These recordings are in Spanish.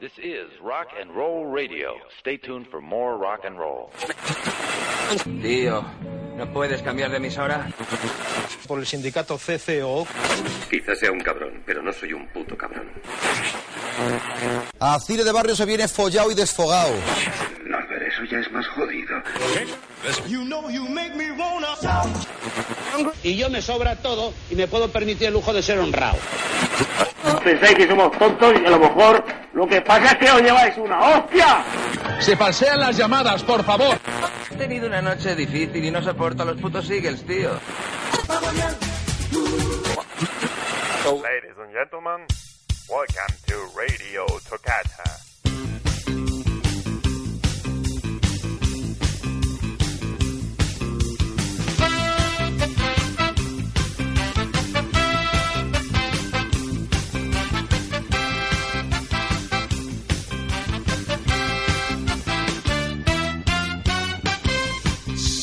This is Rock and Roll Radio. Stay tuned for more rock and roll. Tío, ¿no puedes cambiar de emisora? Por el sindicato CCO. Quizás sea un cabrón, pero no soy un puto cabrón. A Cire de Barrio se viene follado y desfogado. No, pero eso ya es más jodido. Y yo me sobra todo y me puedo permitir el lujo de ser honrado. Pensáis que somos tontos y a lo mejor lo que pasa es que os lleváis una hostia. Se falsean las llamadas, por favor. He tenido una noche difícil y no soporto a los putos Eagles, tío. Ladies and gentlemen, welcome to Radio Toccata.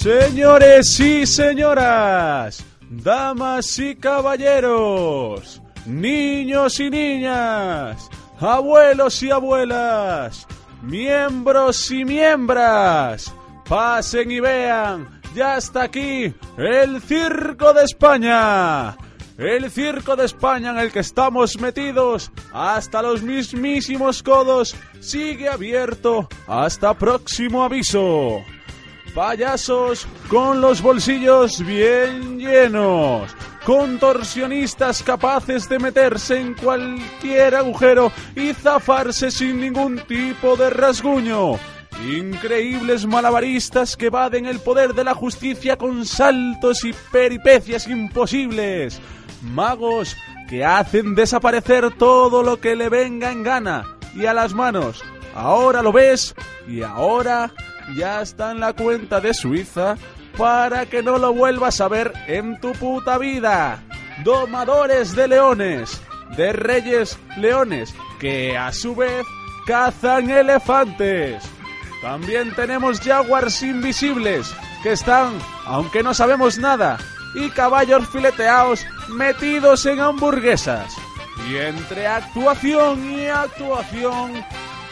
Señores y señoras, damas y caballeros, niños y niñas, abuelos y abuelas, miembros y miembros, pasen y vean, ya está aquí el Circo de España. El Circo de España en el que estamos metidos hasta los mismísimos codos sigue abierto hasta próximo aviso payasos con los bolsillos bien llenos, contorsionistas capaces de meterse en cualquier agujero y zafarse sin ningún tipo de rasguño. Increíbles malabaristas que evaden el poder de la justicia con saltos y peripecias imposibles. Magos que hacen desaparecer todo lo que le venga en gana y a las manos. Ahora lo ves y ahora ya está en la cuenta de Suiza para que no lo vuelvas a ver en tu puta vida. Domadores de leones, de reyes leones, que a su vez cazan elefantes. También tenemos jaguars invisibles, que están, aunque no sabemos nada, y caballos fileteados metidos en hamburguesas. Y entre actuación y actuación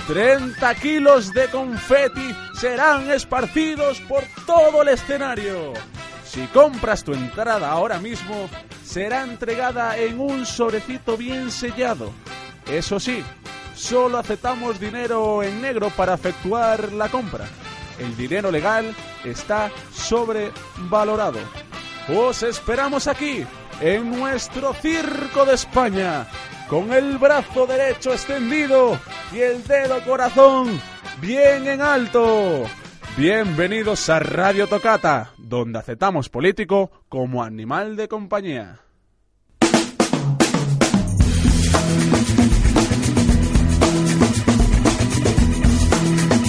30 kilos de confeti serán esparcidos por todo el escenario. Si compras tu entrada ahora mismo, será entregada en un sobrecito bien sellado. Eso sí, solo aceptamos dinero en negro para efectuar la compra. El dinero legal está sobrevalorado. Os esperamos aquí, en nuestro Circo de España, con el brazo derecho extendido y el dedo corazón bien en alto. Bienvenidos a Radio Tocata, donde aceptamos político como animal de compañía.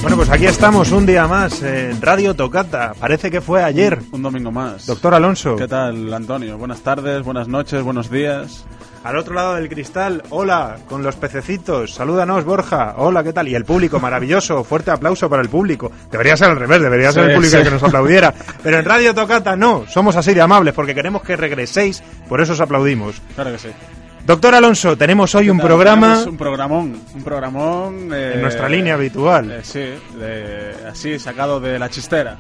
Bueno, pues aquí estamos un día más en Radio Tocata. Parece que fue ayer. Un domingo más. Doctor Alonso. ¿Qué tal, Antonio? Buenas tardes, buenas noches, buenos días. Al otro lado del cristal, hola, con los pececitos. Salúdanos, Borja. Hola, ¿qué tal? Y el público, maravilloso. Fuerte aplauso para el público. Debería ser al revés, debería ser el público sí. el que nos aplaudiera. Pero en Radio Tocata no, somos así de amables porque queremos que regreséis, por eso os aplaudimos. Claro que sí. Doctor Alonso, tenemos hoy un programa Tenemos Un programón, un programón... eh, en nuestra línea habitual. eh, sí, de- así, sacado de la chistera.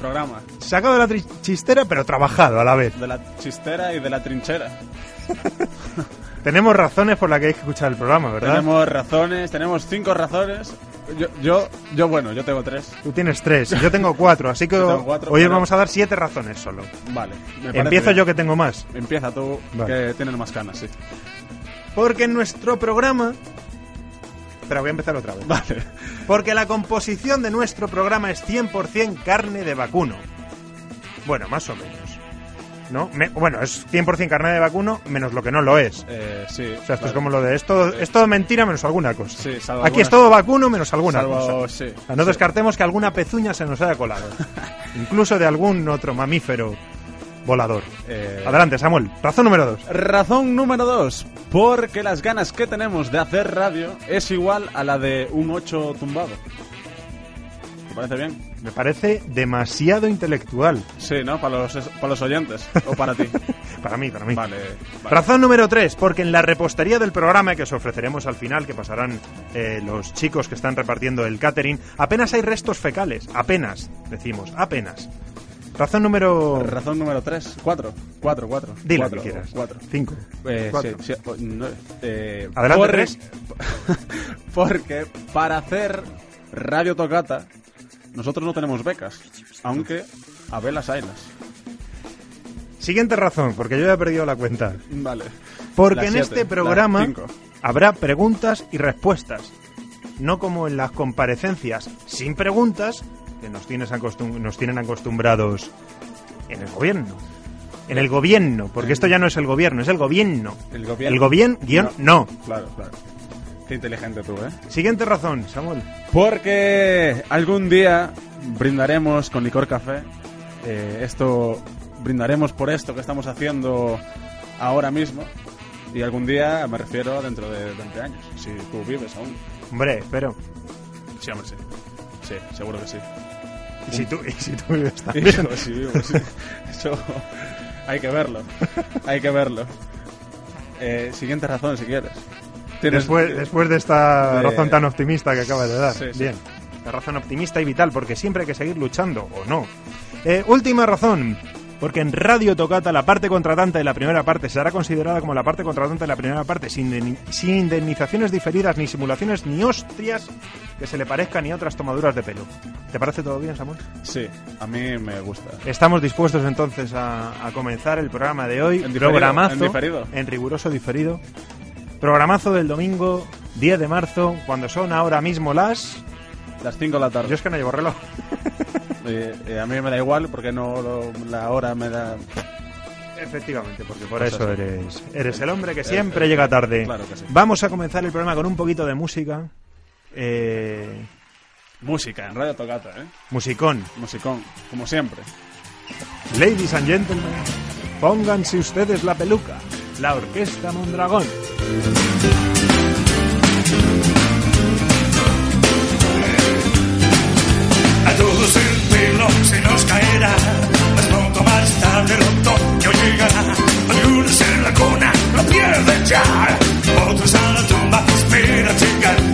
Programa. Sacado de la chistera, pero trabajado a la vez. De la chistera y de la trinchera. Tenemos razones por las que hay que escuchar el programa, ¿verdad? Tenemos razones, tenemos cinco razones. Yo, yo, yo bueno, yo tengo tres. Tú tienes tres, yo tengo cuatro, así que cuatro, hoy pero- vamos a dar siete razones solo. Vale. me Empiezo bien. yo que tengo más. Empieza tú, Vale. que tienes más canas, sí. Porque en nuestro programa... Pero voy a empezar otra vez. Vale. Porque la composición de nuestro programa es 100% carne de vacuno. Bueno, más o menos. ¿No? Me- bueno, es 100% carne de vacuno menos lo que no lo es. Eh, sí. O sea, esto es como lo de esto es todo mentira menos alguna cosa. Sí, salvo Aquí es todo vacuno menos alguna Salvo, cosa. sí. O sea, no sí. descartemos que alguna pezuña se nos haya colado. Incluso de algún otro mamífero volador. Eh, Adelante, Samuel. Razón número dos. Razón número dos. Porque las ganas que tenemos de hacer radio es igual a la de un 8 tumbado. ¿Te parece bien? Me parece demasiado intelectual. Sí, ¿no? Para los, para los oyentes. O para ti. Para mí, para mí. Vale. vale. Razón número 3, porque en la repostería del programa que os ofreceremos al final, que pasarán eh, los chicos que están repartiendo el catering, apenas hay restos fecales. Apenas, decimos, apenas. Razón número... Razón número 3. 4. 4, 4. Di la Cuatro, que quieras. cuatro. 5. Eh, Cuatro. sí, sí, o- no, eh, Adelante, tres. porque para hacer Radio Tocata nosotros no tenemos becas, aunque a velas haylas. Siguiente razón, porque yo ya he perdido la cuenta. Vale. Porque Las en siete, este las programa habrá preguntas y respuestas. No como en las comparecencias sin preguntas que nos, tienes acostum- nos tienen acostumbrados en el gobierno. En el gobierno, porque esto ya no es el gobierno, es el gobierno. El gobierno. El gobierno, guion, no. Claro, claro. Qué inteligente tú, ¿eh? Siguiente razón, Samuel. Porque algún día brindaremos con licor café. eh, esto brindaremos por esto que estamos haciendo ahora mismo. Y algún día me refiero dentro de 20 años, si tú vives aún. Hombre, pero. Sí, hombre, sí. Sí, seguro que sí. ¿Y si tú, y si tú vives también? sí, vivo, sí. Eso hay que verlo. Hay que verlo. Eh, siguiente razón, si quieres. Después, después de esta de- razón tan optimista que acabas de dar. Sí, sí. Bien. La razón optimista y vital, porque siempre hay que seguir luchando, o no. Eh, última razón. Porque en Radio Tocata la parte contratante de la primera parte será considerada como la parte contratante de la primera parte, sin, sin indemnizaciones diferidas, ni simulaciones, ni hostias que se le parezcan, ni otras tomaduras de pelo. ¿Te parece todo bien, Samuel? Sí, a mí me gusta. Estamos dispuestos entonces a, a comenzar el programa de hoy. En diferido, programazo. en diferido. en riguroso diferido. Programazo del domingo 10 de marzo, cuando son ahora mismo las. Las 5 de la tarde. Yo es que no llevo reloj. Eh, eh, a mí me da igual porque no lo- la hora me da. Efectivamente, porque por eso eso. eres, eres el hombre que Eh, siempre llega tarde. claro que sí. Vamos a comenzar el programa con un poquito de música. Eh, Música en Radio Tocata, ¿eh? musicón. Musicón, como siempre. Ladies and gentlemen, pónganse ustedes la peluca. La Orquesta Mondragón. A todos el pelo se nos caerá, más pronto más tarde el otoño llegará. Algunos en la cuna lo pierden ya, otros a la tumba esperan llegar.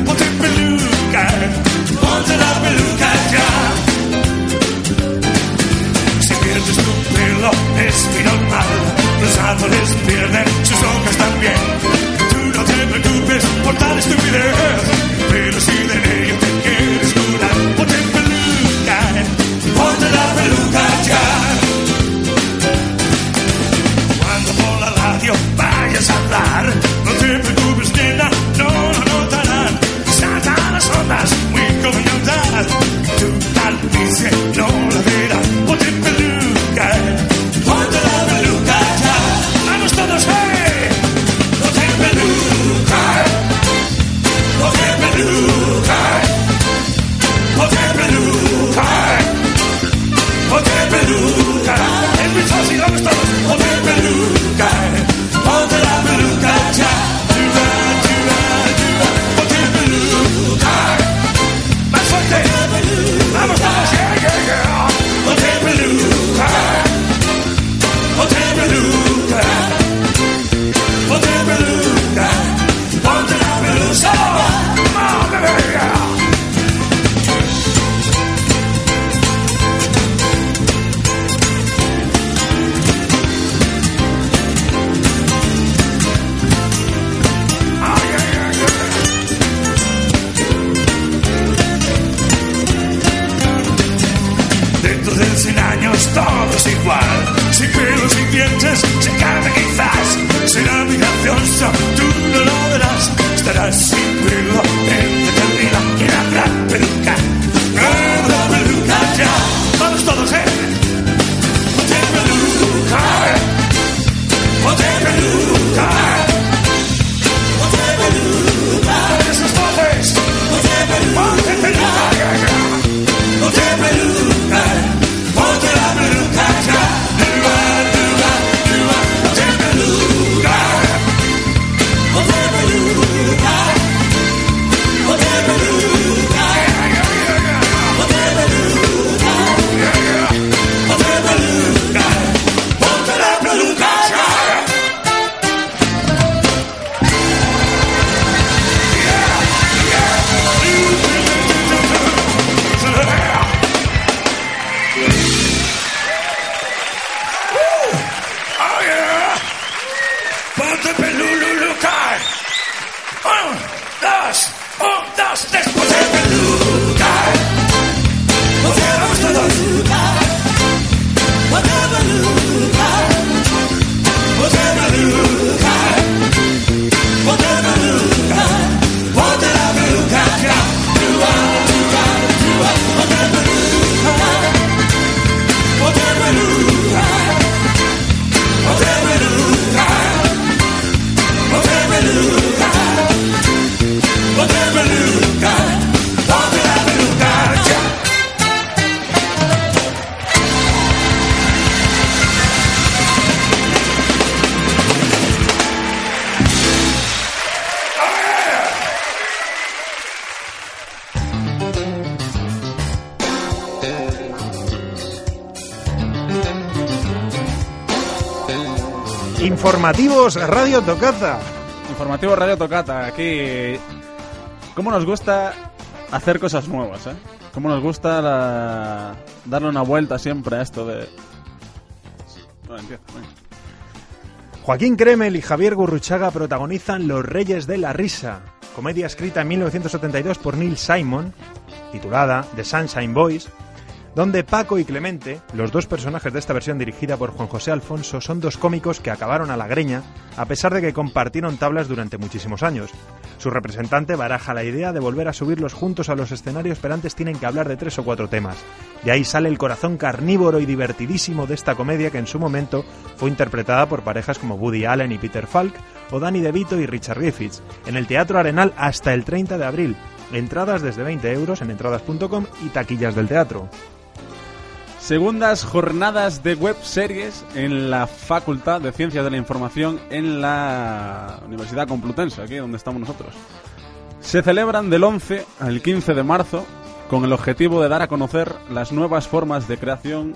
100 años todo es igual. Sin pelos, sin dientes, sin carne quizás. Será muy gracioso, tú no lo verás. Estarás sin pelo en eternidad. Informativos Radio Tocata. Informativo Radio Tocata, aquí. ¿Cómo nos gusta hacer cosas nuevas, eh? ¿Cómo nos gusta la- darle una vuelta siempre a esto de. Bueno, empieza, venga. Joaquín Kremel y Javier Gurruchaga protagonizan Los Reyes de la Risa, comedia escrita en 1972 por Neil Simon, titulada The Sunshine Boys, donde Paco y Clemente, los dos personajes de esta versión dirigida por Juan José Alfonso, son dos cómicos que acabaron a la greña, a pesar de que compartieron tablas durante muchísimos años. Su representante baraja la idea de volver a subirlos juntos a los escenarios, pero antes tienen que hablar de tres o cuatro temas. De ahí sale el corazón carnívoro y divertidísimo de esta comedia que en su momento fue interpretada por parejas como Woody Allen y Peter Falk, o Danny DeVito y Richard Griffiths, en el Teatro Arenal hasta el 30 de abril. Entradas desde 20 euros en entradas.com y taquillas del teatro. Segundas jornadas de web series en la Facultad de Ciencias de la Información en la Universidad Complutense, aquí donde estamos nosotros. Se celebran del 11 al 15 de marzo con el objetivo de dar a conocer las nuevas formas de creación,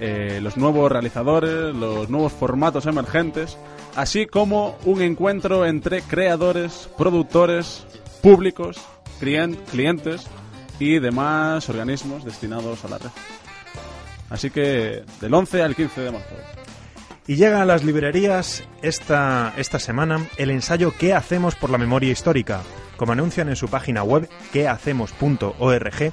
eh, los nuevos realizadores, los nuevos formatos emergentes, así como un encuentro entre creadores, productores, públicos, clien- clientes y demás organismos destinados a la red. Así que del 11 al 15 de marzo. Y llega a las librerías esta, esta semana el ensayo ¿Qué hacemos por la memoria histórica? Como anuncian en su página web quehacemos.org,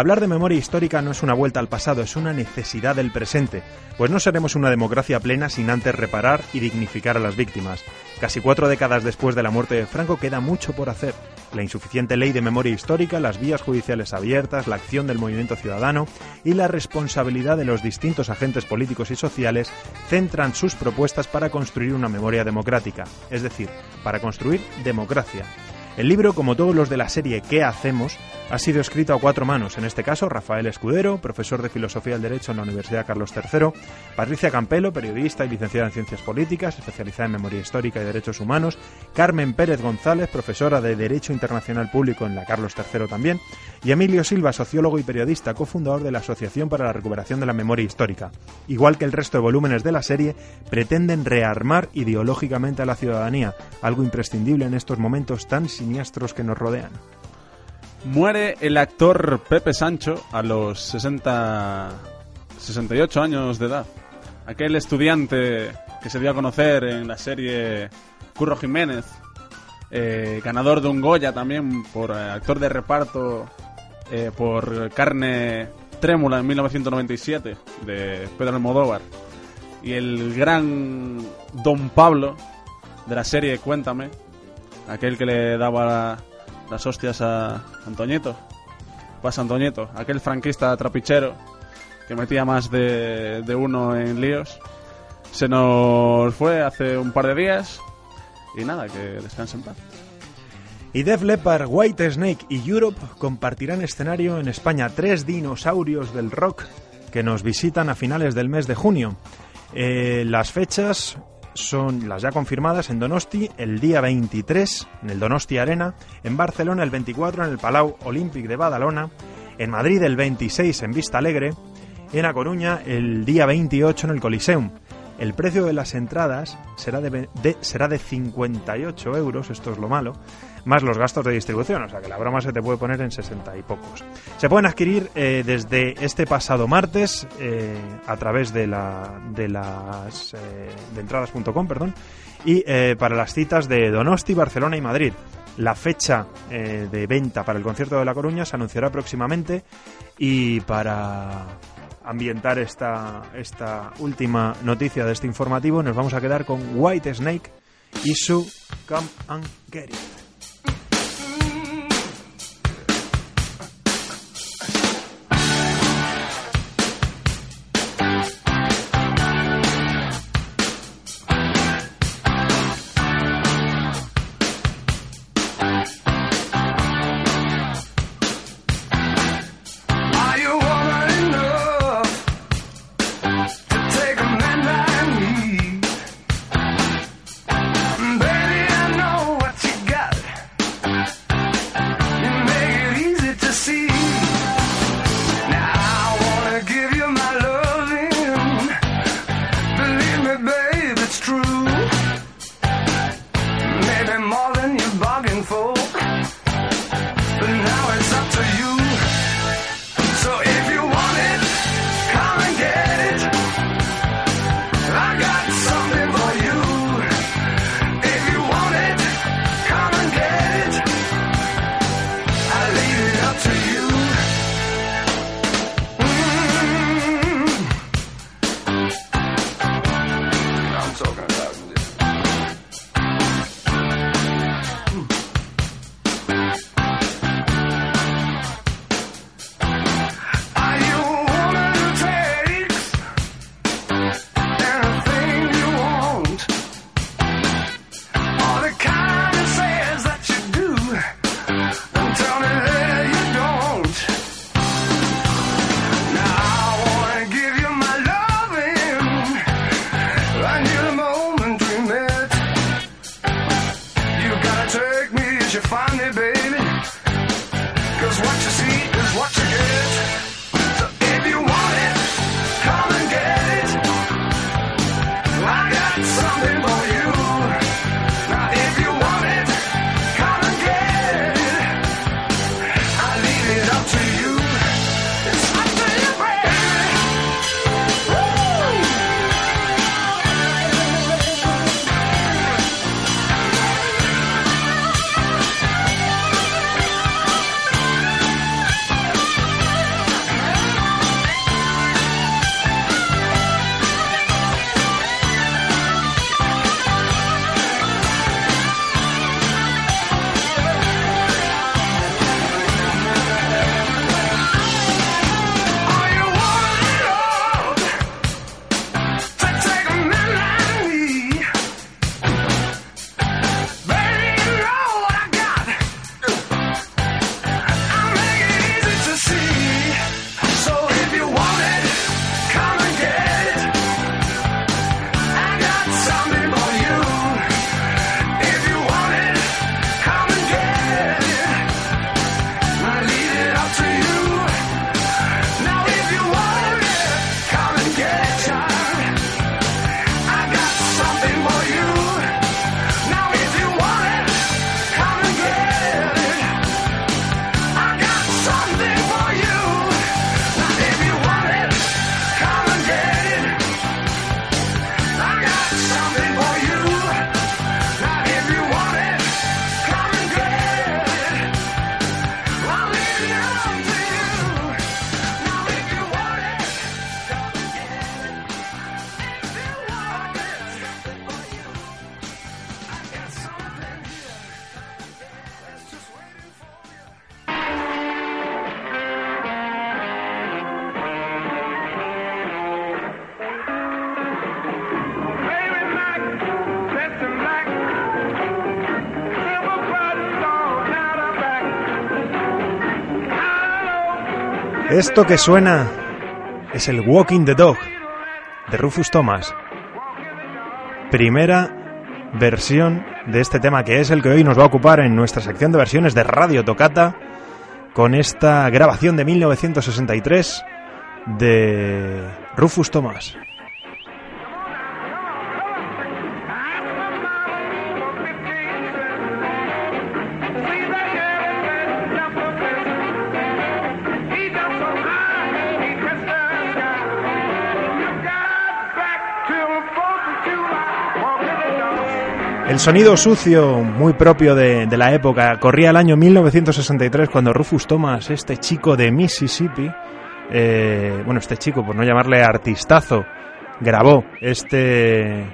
hablar de memoria histórica no es una vuelta al pasado, es una necesidad del presente, pues no seremos una democracia plena sin antes reparar y dignificar a las víctimas. Casi cuatro décadas después de la muerte de Franco queda mucho por hacer. La insuficiente ley de memoria histórica, las vías judiciales abiertas, la acción del movimiento ciudadano y la responsabilidad de los distintos agentes políticos y sociales centran sus propuestas para construir una memoria democrática, es decir, para construir democracia. El libro, como todos los de la serie ¿Qué hacemos?, ha sido escrito a cuatro manos, en este caso Rafael Escudero, profesor de Filosofía del Derecho en la Universidad Carlos III, Patricia Campelo, periodista y licenciada en Ciencias Políticas, especializada en Memoria Histórica y Derechos Humanos, Carmen Pérez González, profesora de Derecho Internacional Público en la Carlos III también, y Emilio Silva, sociólogo y periodista, cofundador de la Asociación para la Recuperación de la Memoria Histórica. Igual que el resto de volúmenes de la serie, pretenden rearmar ideológicamente a la ciudadanía, algo imprescindible en estos momentos tan que nos rodean. Muere el actor Pepe Sancho a los 60, 68 años de edad. Aquel estudiante que se dio a conocer en la serie Curro Jiménez, eh, ganador de un Goya también por eh, actor de reparto eh, por Carne Trémula en 1997 de Pedro Almodóvar. Y el gran Don Pablo de la serie Cuéntame, aquel que le daba las hostias a Antoñeto. Pasa Antoñeto, aquel franquista trapichero que metía más de, de uno en líos. Se nos fue hace un par de días y nada, que descansen en paz. Y Def Leppard, White Snake y Europe compartirán escenario en España. Tres dinosaurios del rock que nos visitan a finales del mes de junio. Eh, las fechas son las ya confirmadas en Donosti el día 23 en el Donosti Arena, en Barcelona el 24 en el Palau Olímpic de Badalona, en Madrid el 26 en Vista Alegre, en A Coruña el día 28 en el Coliseum. El precio de las entradas será de, de- será de 58 euros, esto es lo malo, más los gastos de distribución, o sea que la broma se te puede poner en 60 y pocos. Se pueden adquirir eh, desde este pasado martes eh, a través de, la, de las eh, de entradas.com, perdón, y eh, para las citas de Donosti, Barcelona y Madrid. La fecha de venta para el concierto de La Coruña se anunciará próximamente y para ambientar esta, esta última noticia de este informativo nos vamos a quedar con White Snake y su Come and Get It. Esto que suena es el Walking the Dog de Rufus Thomas. Primera versión de este tema que es el que hoy nos va a ocupar en nuestra sección de versiones de Radio Tocata con esta grabación de 1963 de Rufus Thomas. Sonido sucio, muy propio de, de la época, corría el año 1963 cuando Rufus Thomas, este chico de Mississippi, eh, bueno, este chico, por no llamarle artistazo, grabó este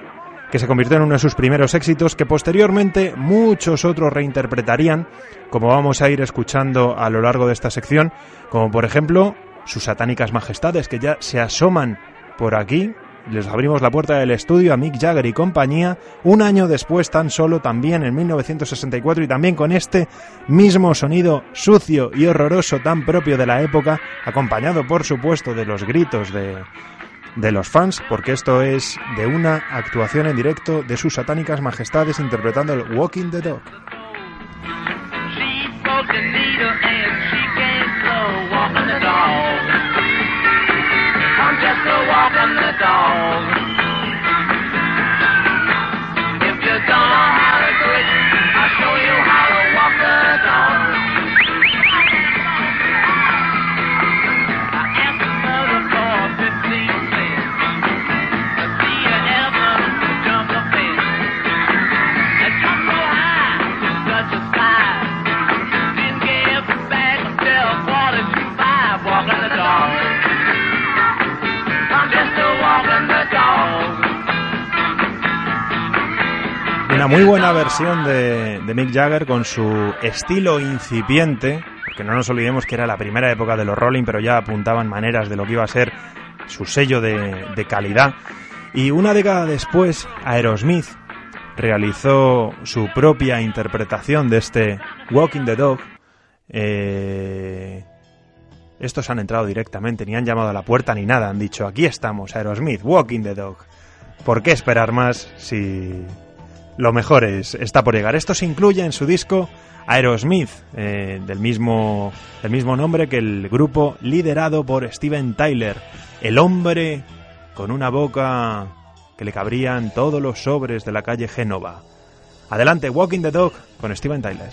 que se convirtió en uno de sus primeros éxitos, que posteriormente muchos otros reinterpretarían, como vamos a ir escuchando a lo largo de esta sección, como por ejemplo sus satánicas majestades, que ya se asoman por aquí. Les abrimos la puerta del estudio a Mick Jagger y compañía, un año después tan solo, también en 1964, y también con este mismo sonido sucio y horroroso tan propio de la época, acompañado por supuesto de los gritos de, de los fans, porque esto es de una actuación en directo de sus satánicas majestades interpretando el Walking the Dog. Versión de, de, Mick Jagger con su estilo incipiente, porque no nos olvidemos que era la primera época de los Rolling, pero ya apuntaban maneras de lo que iba a ser su sello de, calidad. Y una década después, Aerosmith realizó su propia interpretación de este Walking the Dog. Eh, estos han entrado directamente, ni han llamado a la puerta ni nada, han dicho, aquí estamos, Aerosmith, Walking the Dog. ¿Por qué esperar más si lo mejor es, está por llegar? Esto se incluye en su disco Aerosmith, eh, del, mismo, mismo nombre que el grupo liderado por Steven Tyler, el hombre con una boca que le cabrían todos los sobres de la calle Génova. Adelante, Walking the Dog con Steven Tyler.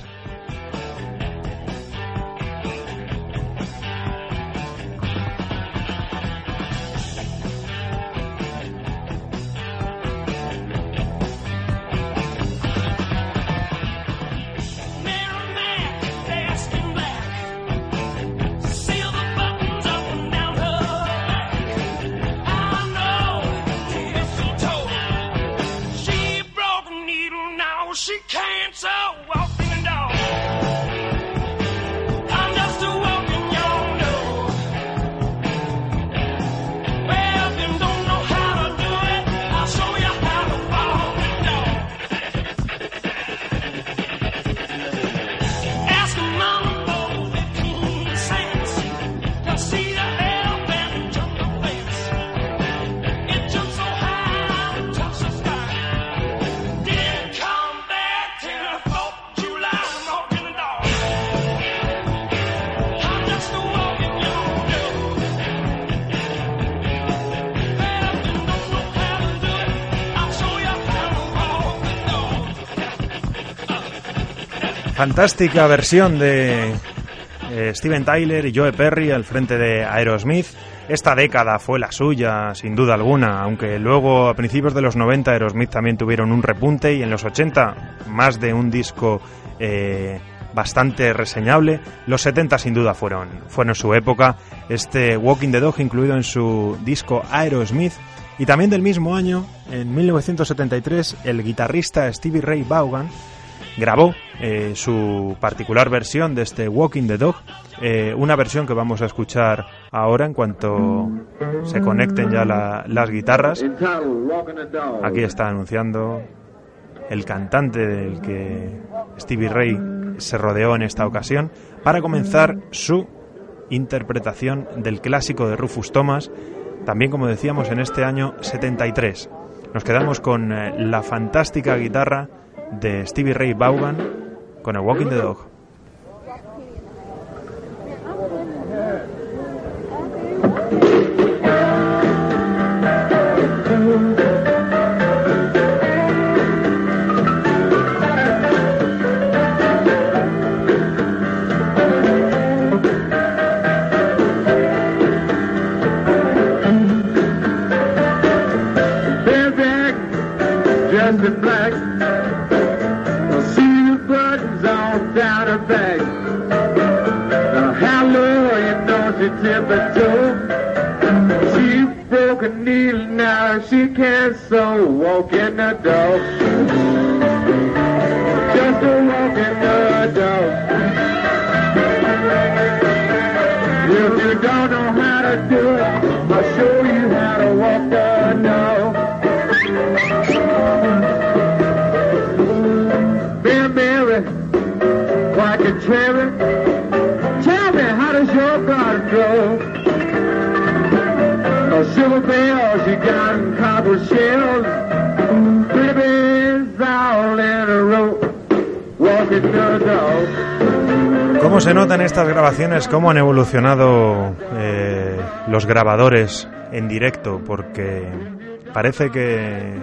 Fantástica versión de eh, Steven Tyler y Joe Perry al frente de Aerosmith. Esta década fue la suya, sin duda alguna, aunque luego a principios de los 90 Aerosmith también tuvieron un repunte y en los 80 más de un disco eh, bastante reseñable. Los 70 sin duda fueron, fueron su época. Este Walking the Dog incluido en su disco Aerosmith. Y también del mismo año, en 1973, el guitarrista Stevie Ray Vaughan grabó eh, su particular versión de este Walking the Dog, eh, una versión que vamos a escuchar ahora en cuanto se conecten ya la, las guitarras. Aquí está anunciando el cantante del que Stevie Ray se rodeó en esta ocasión para comenzar su interpretación del clásico de Rufus Thomas, también como decíamos en este año 73. Nos quedamos con eh, la fantástica guitarra de Stevie Ray Vaughan con el Walking the Dog. Can't in the door. Just a walk in the door. If you don't know how to do it, I'll show you how to walk the door. Mary, Mary, like a cherry. Tell me, how does your garden grow? Silver bells you got copper shells. All in a row. Walking the dog. ¿Cómo se nota en estas grabaciones cómo han evolucionado eh, los grabadores en directo? Porque parece que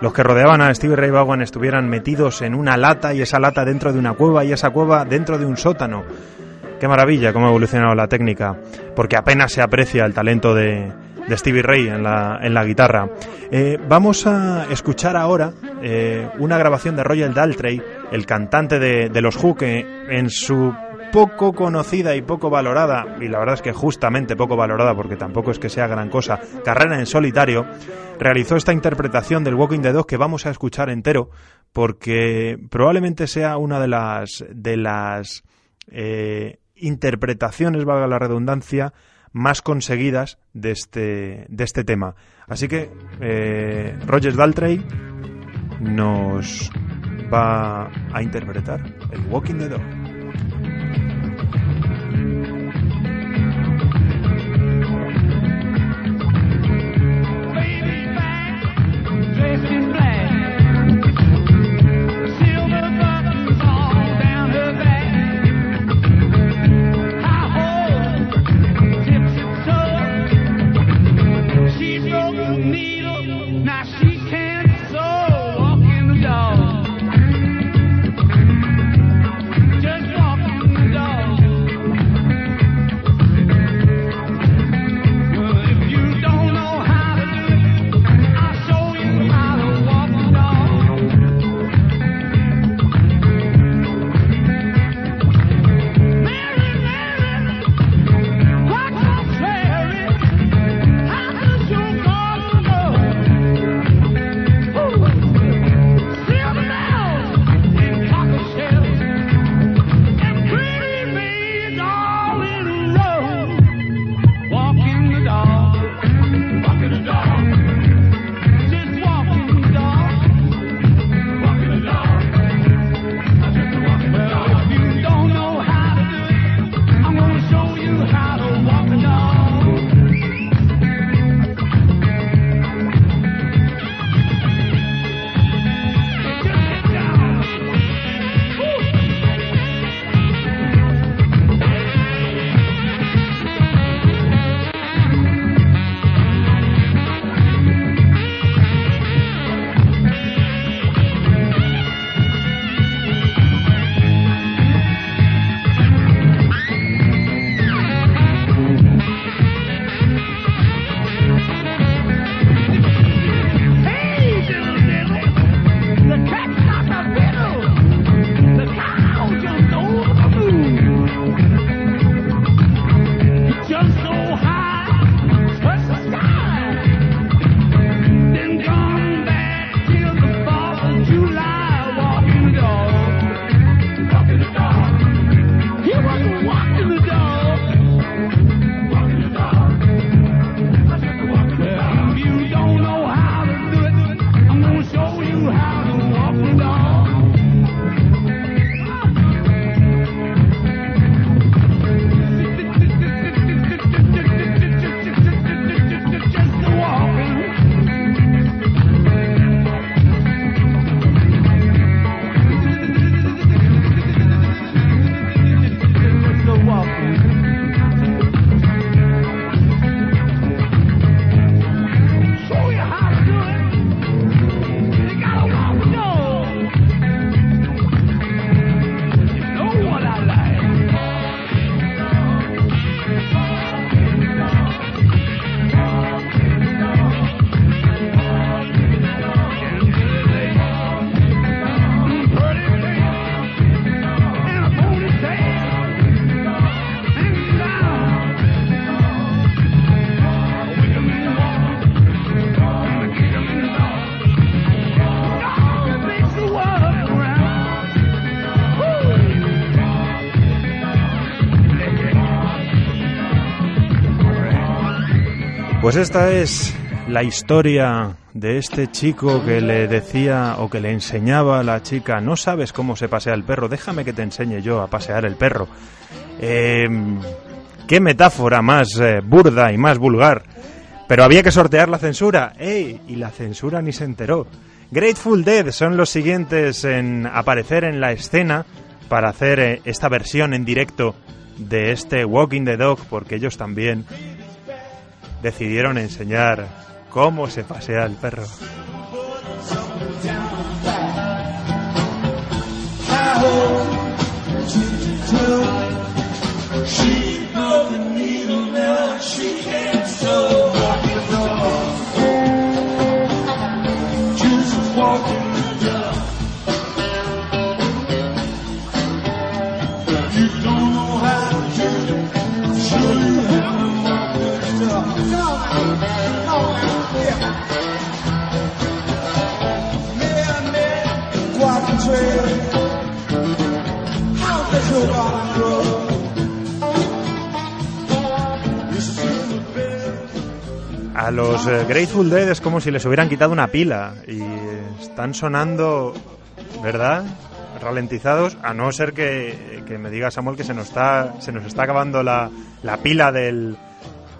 los que rodeaban a Stevie Ray Vaughan estuvieran metidos en una lata y esa lata dentro de una cueva y esa cueva dentro de un sótano. Qué maravilla cómo ha evolucionado la técnica, porque apenas se aprecia el talento de, de Stevie Ray en la, en la guitarra. Eh, vamos a escuchar ahora eh, una grabación de Roger Daltrey, el cantante de, de los Who, que en su poco conocida y poco valorada, y la verdad es que justamente poco valorada porque tampoco es que sea gran cosa, carrera en solitario, realizó esta interpretación del Walking the Dog que vamos a escuchar entero porque probablemente sea una de las de las eh, interpretaciones, valga la redundancia, más conseguidas de este, de este tema. Así que eh, Roger nos va a interpretar el Walking the Dog. Pues esta es la historia de este chico que le decía o que le enseñaba a la chica, no sabes cómo se pasea el perro, déjame que te enseñe yo a pasear el perro. Eh, qué metáfora más eh, burda y más vulgar. Pero había que sortear la censura. ¡Ey! Y la censura ni se enteró. Grateful Dead son los siguientes en aparecer en la escena para hacer eh, esta versión en directo de este Walking the Dog, porque ellos también decidieron enseñar cómo se pasea el perro. A los eh, Grateful Dead es como si les hubieran quitado una pila y están sonando, ¿verdad? Ralentizados, a no ser que, que me diga Samuel que se nos está, se nos está acabando la, la pila del,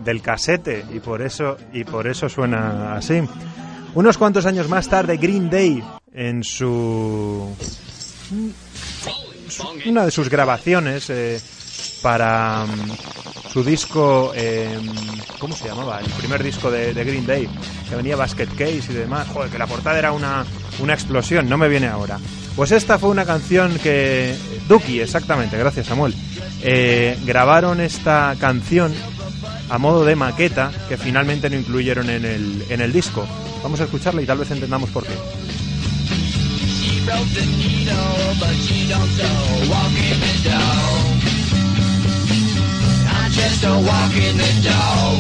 del casete y por eso y por eso suena así. Unos cuantos años más tarde, Green Day en su una de sus grabaciones eh, para mm, su disco, eh, ¿cómo se llamaba? El primer disco de, de Green Day, que venía Basket Case y demás. Joder, que la portada era una, una explosión, no me viene ahora. Pues esta fue una canción que. Duki, exactamente, gracias Samuel. Eh, grabaron esta canción a modo de maqueta que finalmente no incluyeron en el, en el disco. Vamos a escucharla y tal vez entendamos por qué. Broke the needle, but she don't sew. Walk in the door. I'm just a walk in the door.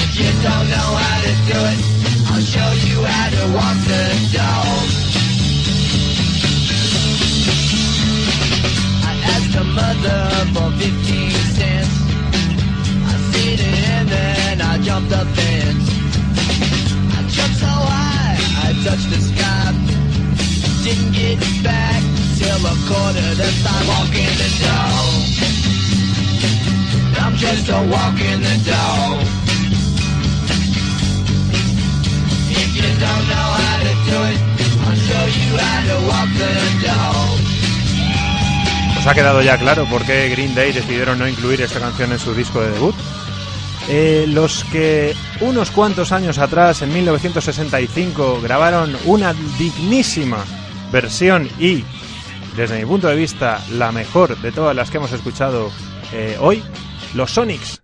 If you don't know how to do it, I'll show you how to walk the dog. I asked her mother for 15 cents. I seen it and then I jumped the fence. Touched the sky. The. I'm just a walk in the door. If you don't know how to do it, I'll show you how to walk the dog. ¿Os ha quedado ya claro por qué Green Day decidieron no incluir esta canción en su disco de debut? Eh, los que unos cuantos años atrás, en 1965, grabaron una dignísima versión y, desde mi punto de vista, la mejor de todas las que hemos escuchado eh, hoy, los Sonics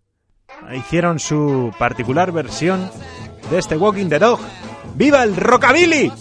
hicieron su particular versión de este Walking the Dog. ¡Viva el Rockabilly!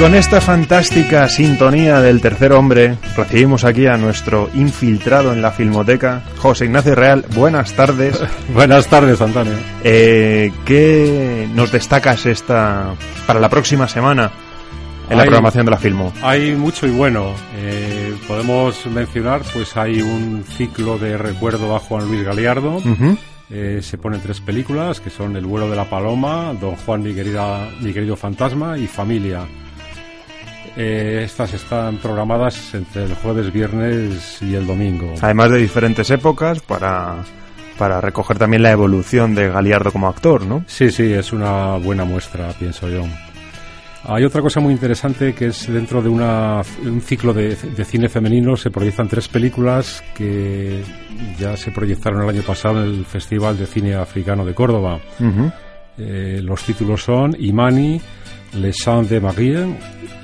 Con esta fantástica sintonía del tercer hombre, recibimos aquí a nuestro infiltrado en la filmoteca, José Ignacio Real. Buenas tardes. Buenas tardes, Antonio. Eh, ¿Qué nos destacas esta para la próxima semana en la programación de la Filmo? Hay mucho y bueno. Eh, podemos mencionar, pues hay un ciclo de recuerdo a Juan Luis Galiardo. Eh, se ponen tres películas que son El vuelo de la paloma, Don Juan, mi, querida, mi querido fantasma y Familia. Eh, estas están programadas entre el jueves, viernes y el domingo. Además de diferentes épocas para, para recoger también la evolución de Galiardo como actor, ¿no? Sí, sí, es una buena muestra, pienso yo. Hay otra cosa muy interesante que es dentro de una, un ciclo de, de cine femenino se proyectan tres películas que ya se proyectaron el año pasado en el Festival de Cine Africano de Córdoba. Eh, los títulos son Imani, Les Champs de Marie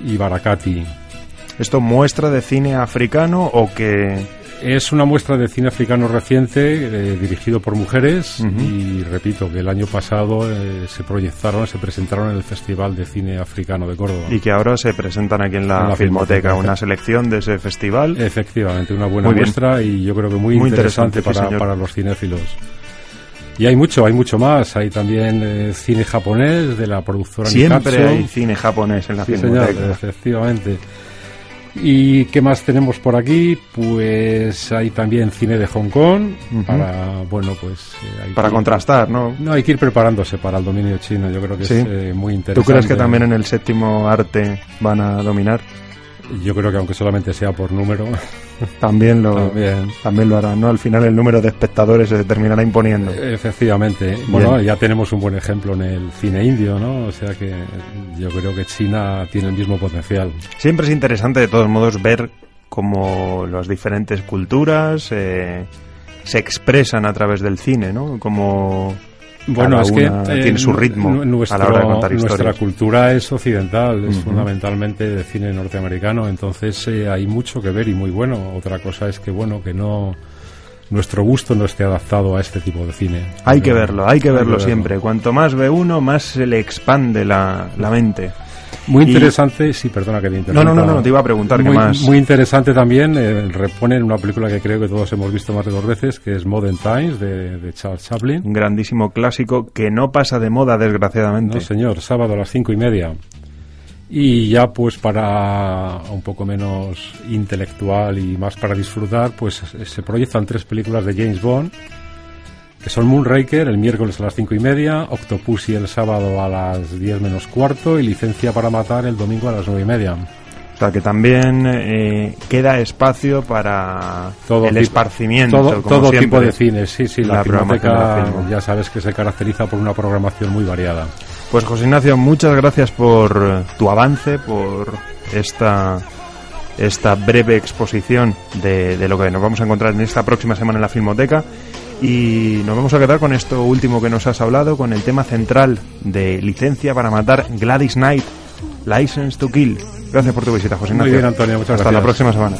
y Barakati. ¿Esto muestra de cine africano o que Es una muestra de cine africano reciente eh, dirigido por mujeres y repito que el año pasado eh, se proyectaron, se presentaron en el Festival de Cine Africano de Córdoba. y que ahora se presentan aquí en la, En la Filmoteca, Filmoteca. una selección de ese festival. Efectivamente, una buena muestra y yo creo que muy, Muy interesante, para los cinéfilos. Y hay mucho, hay mucho más. Hay también eh, cine japonés de la productora Siempre Nikatsu. hay cine japonés en la Sí, señor, efectivamente. ¿Y qué más tenemos por aquí? Pues hay también cine de Hong Kong para, bueno, pues... eh, hay Para que- contrastar, ¿no? No, hay que ir preparándose para el dominio chino. Yo creo que Sí. es eh, muy ¿Tú interesante. crees que también en el séptimo arte van a dominar? Yo creo que aunque solamente sea por número... También lo, También. también lo harán, ¿no? Al final el número de espectadores se terminará imponiendo. Efectivamente. Bueno, ya tenemos un buen ejemplo en el cine indio, ¿no? O sea que yo creo que China tiene el mismo potencial. Siempre es interesante, de todos modos, ver cómo las diferentes culturas eh, se expresan a través del cine, ¿no? Como Bueno, cada es que eh, tiene su ritmo nuestro- a la hora de contar nuestra historias. cultura es occidental, es fundamentalmente de cine norteamericano, entonces eh, hay mucho que ver y muy bueno. Otra cosa es que bueno que no nuestro gusto no esté adaptado a este tipo de cine. Hay que Eh, verlo, hay que verlo siempre. Cuanto más ve uno, más se le expande la, la mente. Muy Y- interesante, sí, perdona que te No, interrumpa. no, no, no, te iba a preguntar qué muy, más. Muy interesante también, eh, reponen una película que creo que todos hemos visto más de dos veces, que es Modern Times, de, de Charles Chaplin. Un grandísimo clásico que no pasa de moda, desgraciadamente. No, señor, sábado a las cinco y media. Y ya, pues, para un poco menos intelectual y más para disfrutar, pues se proyectan tres películas de James Bond, que son Moonraker el miércoles a las cinco y media, Octopussy el sábado a las diez menos cuarto y Licencia para Matar el domingo a las nueve y media. O sea, que también eh, queda espacio para Todo el tipo- esparcimiento. Todo, como todo siempre, tipo de cine, sí, sí. La, Filmoteca Filmo. ya sabes que se caracteriza por una programación muy variada. Pues José Ignacio, muchas gracias por tu avance, por esta esta breve exposición de, de lo que nos vamos a encontrar en esta próxima semana en la Filmoteca. Y nos vamos a quedar con esto último que nos has hablado, con el tema central de licencia para matar Gladys Knight, License to Kill. Gracias por tu visita, José Muy Ignacio. bien, Antonio, muchas Hasta la próxima semana.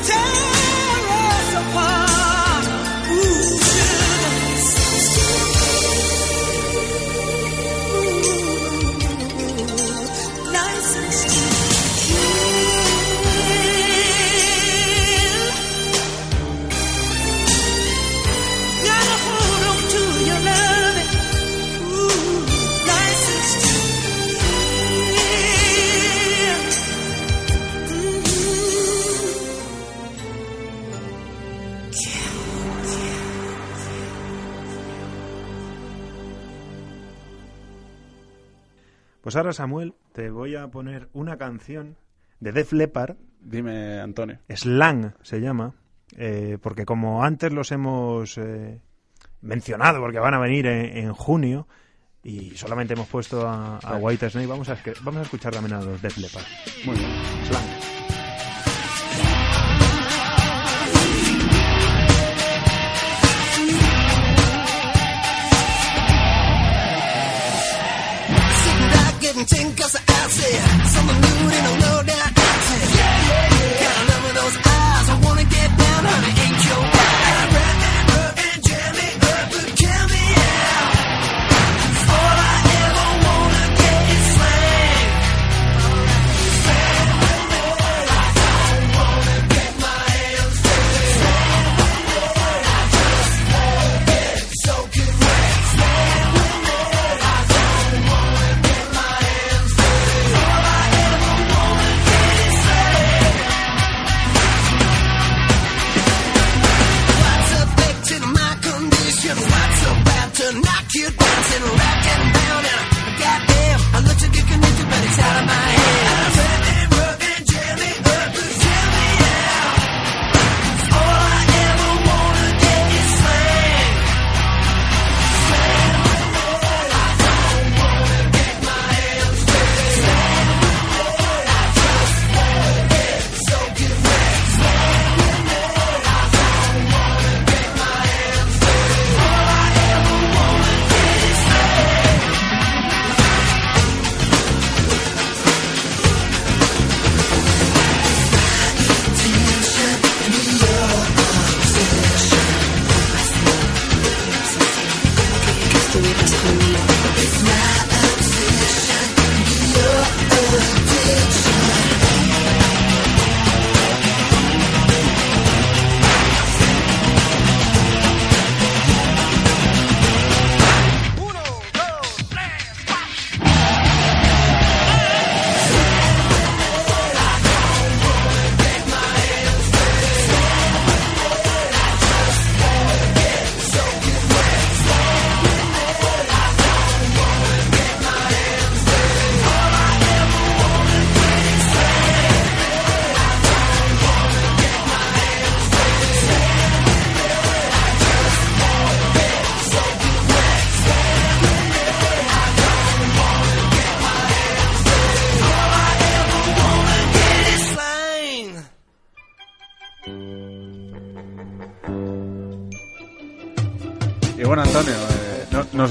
Take Pues ahora, Samuel, te voy a poner una canción de Def Leppard. Dime, Antonio. Slang se llama, eh, porque como antes los hemos eh, mencionado, porque van a venir en, en junio, y solamente hemos puesto a. White Snake, vamos a, vamos a escuchar también a los Def Leppard. Muy bien. Slang.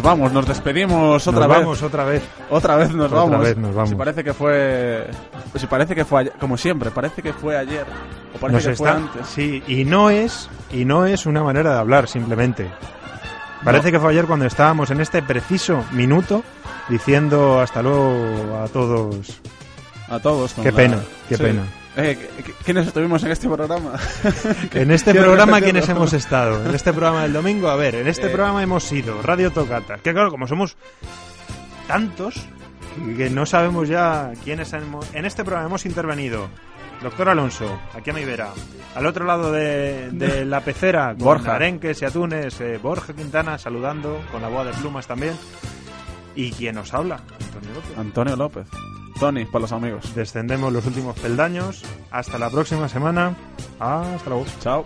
Nos vamos, nos despedimos otra Nos vez. vamos otra vez. Otra vez nos Otra vamos. vez nos vamos. Si parece que fue. Si parece que fue ayer, como siempre, parece que fue ayer. O parece Nos que fue está- antes. Sí, y no es y no es una manera de hablar simplemente. Parece que fue ayer cuando estábamos en este preciso minuto diciendo hasta luego a todos. A todos. con Qué la- pena, qué Sí. pena. Eh, ¿qu- qu- ¿Quiénes estuvimos en este programa? En este programa. ¿quiénes hemos estado? En este programa del domingo, a ver, en este Eh. programa hemos sido Radio Tocata. Que claro, como somos tantos, que- que no sabemos ya quiénes hemos... En este programa hemos intervenido Doctor Alonso, aquí a mi vera. Al otro lado de, de la pecera, con Borja. arenques y atunes, eh, Borja Quintana saludando, con la boa de plumas también. ¿Y quién nos habla? Antonio López. Antonio López. Tony, para los amigos. Descendemos los últimos peldaños. Hasta la próxima semana. Hasta luego. Chao.